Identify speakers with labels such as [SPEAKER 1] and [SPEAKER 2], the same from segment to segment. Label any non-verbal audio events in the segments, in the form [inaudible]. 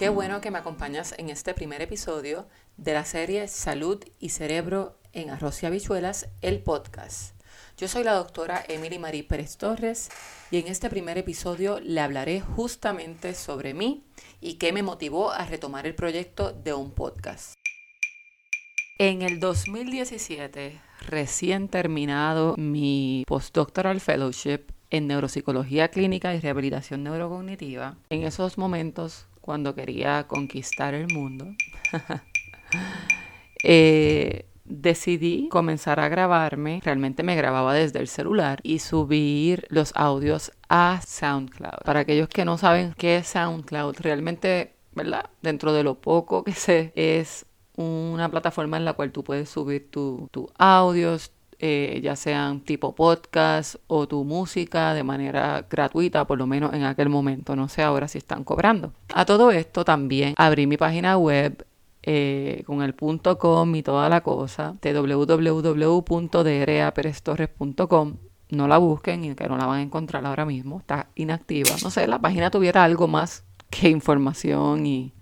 [SPEAKER 1] Qué bueno que me acompañas en este primer episodio de la serie Salud y Cerebro en Arroz y Habichuelas, el podcast. Yo soy la doctora Emily Marie Pérez Torres y en este primer episodio le hablaré justamente sobre mí y qué me motivó a retomar el proyecto de un podcast. En el 2017, recién terminado mi postdoctoral fellowship en neuropsicología clínica y rehabilitación neurocognitiva, en esos momentos cuando quería conquistar el mundo, [laughs] eh, decidí comenzar a grabarme. Realmente me grababa desde el celular y subir los audios a SoundCloud. Para aquellos que no saben qué es SoundCloud, realmente, ¿verdad? Dentro de lo poco que sé, es una plataforma en la cual tú puedes subir tus audios, eh, ya sean tipo podcast o tu música de manera gratuita, por lo menos en aquel momento. No sé ahora si están cobrando. A todo esto también abrí mi página web eh, con el punto com y toda la cosa de no la busquen y que no la van a encontrar ahora mismo, está inactiva. No sé, la página tuviera algo más que información y,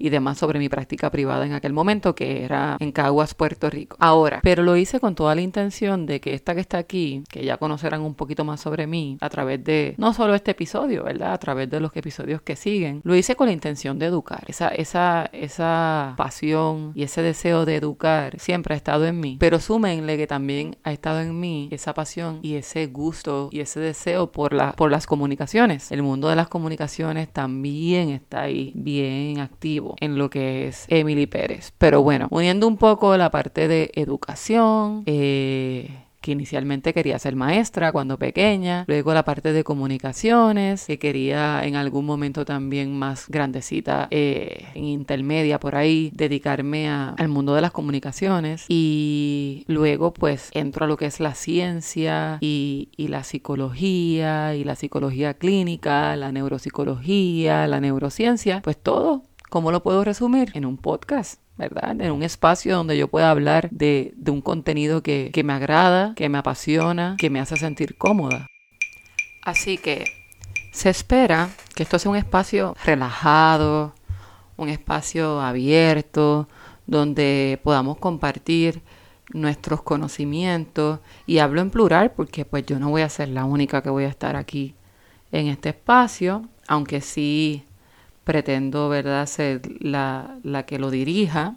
[SPEAKER 1] y demás sobre mi práctica privada en aquel momento, que era en Caguas, Puerto Rico. Ahora, pero lo hice con toda la intención de que esta que está aquí, que ya conocerán un poquito más sobre mí a través de no solo este episodio, ¿verdad? A través de los episodios que siguen, lo hice con la intención de educar. Esa, esa, esa pasión y ese deseo de educar siempre ha estado en mí. Pero súmenle que también ha estado en mí esa pasión y ese gusto y ese deseo por, la, por las comunicaciones. El mundo de las comunicaciones también está ahí bien activo en lo que es Emily Pérez. Pero bueno, uniendo un poco la parte de educación, eh, que inicialmente quería ser maestra cuando pequeña, luego la parte de comunicaciones, que quería en algún momento también más grandecita, eh, en intermedia por ahí, dedicarme al mundo de las comunicaciones y luego pues entro a lo que es la ciencia y, y la psicología y la psicología clínica, la neuropsicología, la neurociencia, pues todo ¿Cómo lo puedo resumir? En un podcast. ¿verdad? En un espacio donde yo pueda hablar de, un contenido que, que me agrada, que me apasiona, que me hace sentir cómoda. Así que se espera que esto sea un espacio relajado, un espacio abierto, donde podamos compartir nuestros conocimientos y hablo en plural porque pues yo no voy a ser la única que voy a estar aquí en este espacio, aunque sí pretendo, ¿verdad?, ser la, la que lo dirija.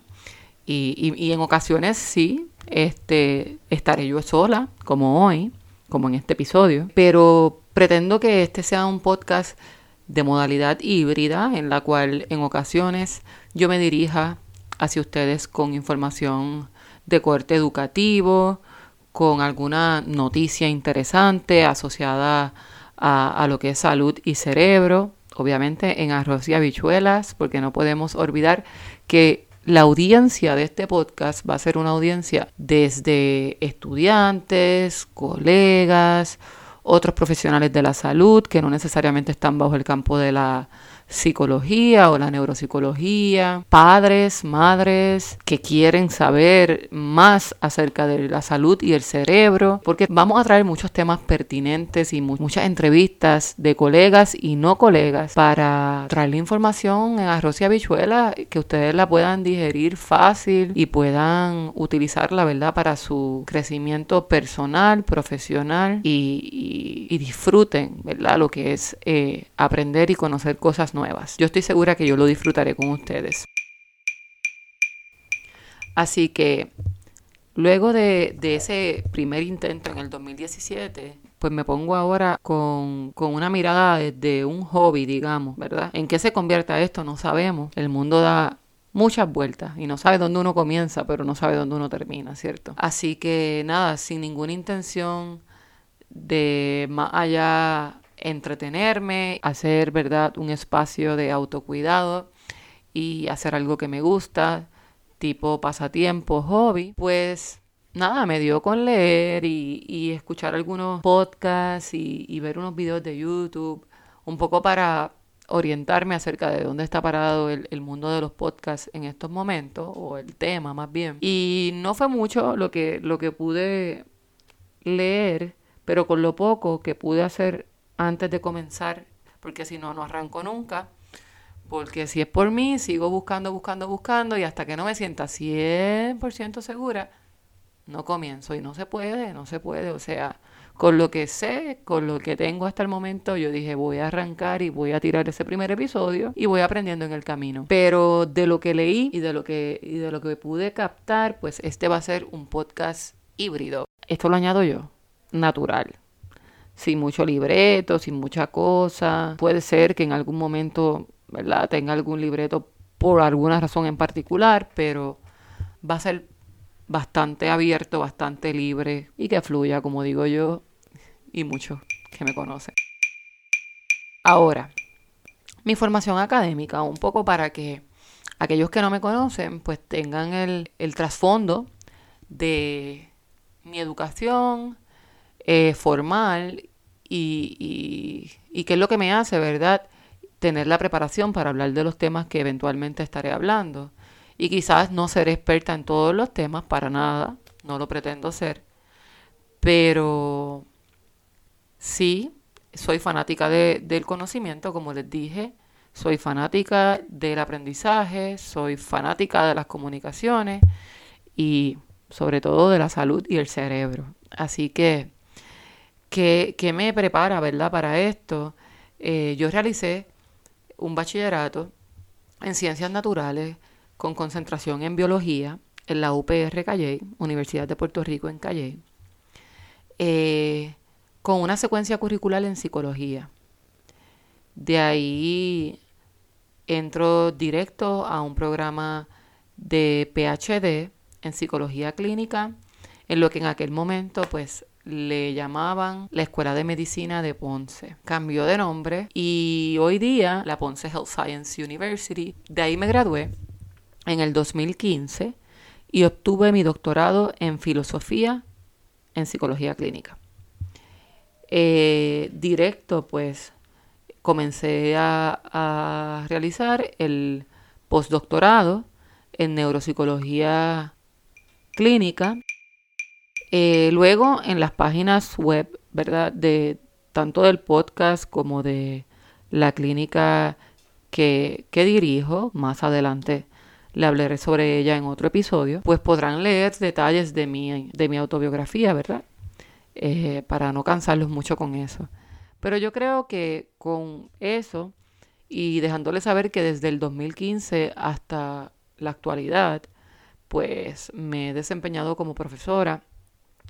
[SPEAKER 1] Y, y, en ocasiones sí, este, estaré yo sola, como hoy, como en este episodio, pero pretendo que este sea un podcast de modalidad híbrida, en la cual en ocasiones yo me dirija hacia ustedes con información de corte educativo, con alguna noticia interesante asociada a, a lo que es salud y cerebro, obviamente en arroz y habichuelas, porque no podemos olvidar que la audiencia de este podcast va a ser una audiencia desde estudiantes, colegas, otros profesionales de la salud que no necesariamente están bajo el campo de la psicología o la neuropsicología, padres, madres que quieren saber más acerca de la salud y el cerebro, porque vamos a traer muchos temas pertinentes y muchas entrevistas de colegas y no colegas para traerle información en arroz y habichuela que ustedes la puedan digerir fácil y puedan utilizarla, ¿verdad?, para su crecimiento personal, profesional y, disfruten, ¿verdad?, lo que es eh, aprender y conocer cosas nuevas yo estoy segura que yo lo disfrutaré con ustedes. Así que luego de, ese primer intento en el 2017, pues me pongo ahora con, con, una mirada de un hobby, digamos, ¿verdad? ¿En qué se convierta esto? No sabemos. El mundo da muchas vueltas y no sabe dónde uno comienza, pero no sabe dónde uno termina, ¿cierto? Así que nada, sin ninguna intención de más allá entretenerme, hacer, ¿verdad?, un espacio de autocuidado y hacer algo que me gusta, tipo pasatiempo, hobby, pues nada, me dio con leer y, escuchar algunos podcasts y, ver unos videos de YouTube, un poco para orientarme acerca de dónde está parado el, el, mundo de los podcasts en estos momentos, o el tema más bien. Y no fue mucho lo que, lo que pude leer, pero con lo poco que pude hacer antes de comenzar, porque si no, no arranco nunca, Porque si es por mí, sigo buscando, buscando, buscando y hasta que no me sienta 100% segura, no comienzo y no se puede, no se puede. O sea, con lo que sé, con lo que tengo hasta el momento, yo dije voy a arrancar y voy a tirar ese primer episodio y voy aprendiendo en el camino. Pero de lo que leí y de lo que, y de lo que pude captar, pues este va a ser un podcast híbrido. Esto lo añado yo, natural. Sin mucho libreto, sin mucha cosa. Puede ser que en algún momento, ¿verdad? Tenga algún libreto por alguna razón en particular, pero va a ser bastante abierto, bastante libre y que fluya, como digo yo, y muchos que me conocen. Ahora, mi formación académica, un poco para que aquellos que no me conocen, pues tengan el, trasfondo de mi educación eh, formal y, qué es lo que me hace, ¿verdad? Tener la preparación para hablar de los temas que eventualmente estaré hablando y quizás no seré experta en todos los temas, para nada, no lo pretendo ser, pero sí, soy fanática del conocimiento, como les dije, soy fanática del aprendizaje, soy fanática de las comunicaciones y sobre todo de la salud y el cerebro. Así que, ¿qué, me prepara, verdad, para esto? Eh, yo realicé un bachillerato en ciencias naturales con concentración en biología en la UPR Calley, Universidad de Puerto Rico en Calley, eh, con una secuencia curricular en psicología. De ahí entro directo a un programa de PhD en psicología clínica, en lo que en aquel momento pues le llamaban la Escuela de Medicina de Ponce. Cambió de nombre y hoy día la Ponce Health Science University. De ahí me gradué en el 2015 y obtuve mi doctorado en filosofía en psicología clínica. Eh, directo, pues comencé a, realizar el postdoctorado en neuropsicología clínica. Eh, luego en las páginas web, ¿verdad? De tanto del podcast como de la clínica que, que dirijo, más adelante le hablaré sobre ella en otro episodio, pues podrán leer detalles de mi, de mi autobiografía, ¿verdad? Eh, para no cansarlos mucho con eso. Pero yo creo que con eso y dejándoles saber que desde el 2015 hasta la actualidad, pues me he desempeñado como profesora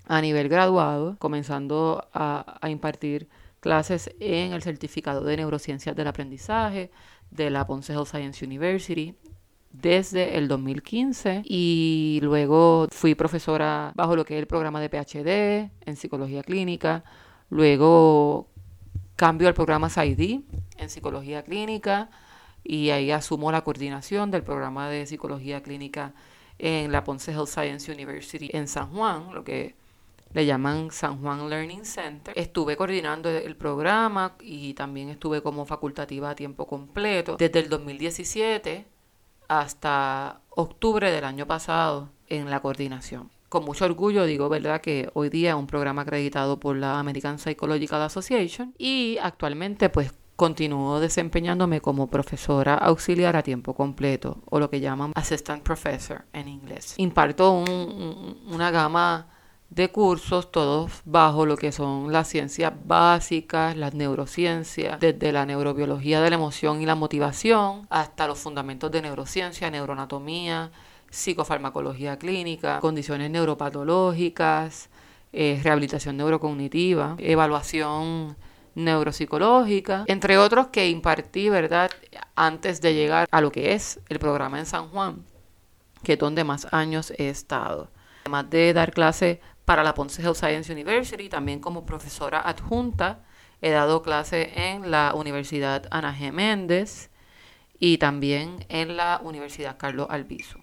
[SPEAKER 1] a nivel graduado, comenzando a, impartir clases en el certificado de neurociencias del aprendizaje de la Ponce Health Science University desde el 2015 y luego fui profesora bajo lo que es el programa de PhD en psicología clínica, luego cambio al programa SID en psicología clínica y ahí asumo la coordinación del programa de psicología clínica en la Ponce Health Science University en San Juan, lo que le llaman San Juan Learning Center. Estuve coordinando el programa y también estuve como facultativa a tiempo completo desde el 2017 hasta octubre del año pasado en la coordinación. Con mucho orgullo digo, ¿verdad?, que hoy día es un programa acreditado por la American Psychological Association y actualmente pues continúo desempeñándome como profesora auxiliar a tiempo completo o lo que llaman assistant professor en inglés. Imparto una gama de cursos, todos bajo lo que son las ciencias básicas, las neurociencias, desde la neurobiología de la emoción y la motivación hasta los fundamentos de neurociencia, neuroanatomía, psicofarmacología clínica, condiciones neuropatológicas, eh, rehabilitación neurocognitiva, evaluación neuropsicológica, entre otros que impartí, ¿verdad?, antes de llegar a lo que es el programa en San Juan, que es donde más años he estado. Además de dar clase para la Ponce Health Science University, también como profesora adjunta. He dado clase en la Universidad Ana G. Méndez y también en la Universidad Carlos Albizu.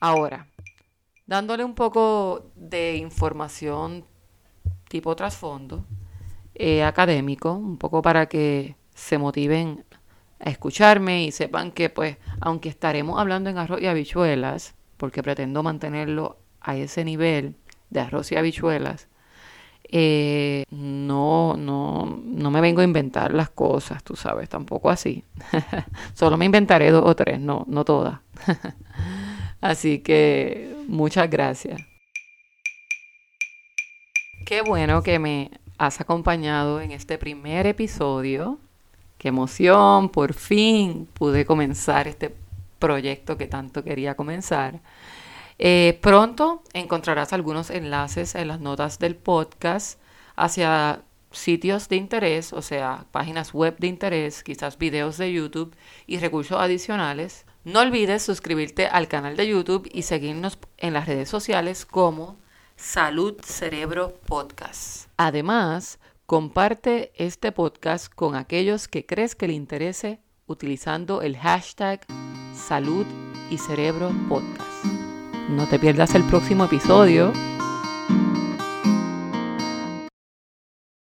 [SPEAKER 1] Ahora, dándole un poco de información tipo trasfondo eh, académico, un poco para que se motiven a escucharme y sepan que pues aunque estaremos hablando en arroz y habichuelas, porque pretendo mantenerlo a ese nivel, de arroz y habichuelas, eh, no, no, no me vengo a inventar las cosas, tú sabes, tampoco así. [laughs] Solo me inventaré dos o tres, no, no todas. [laughs] así que muchas gracias. Qué bueno que me has acompañado en este primer episodio. Qué emoción, por fin pude comenzar este proyecto que tanto quería comenzar. Eh, pronto encontrarás algunos enlaces en las notas del podcast hacia sitios de interés, o sea, páginas web de interés, quizás videos de YouTube y recursos adicionales. No olvides suscribirte al canal de YouTube y seguirnos en las redes sociales como Salud Cerebro Podcast. Además, comparte este podcast con aquellos que crees que le interese utilizando el hashtag Salud y Cerebro Podcast. No te pierdas el próximo episodio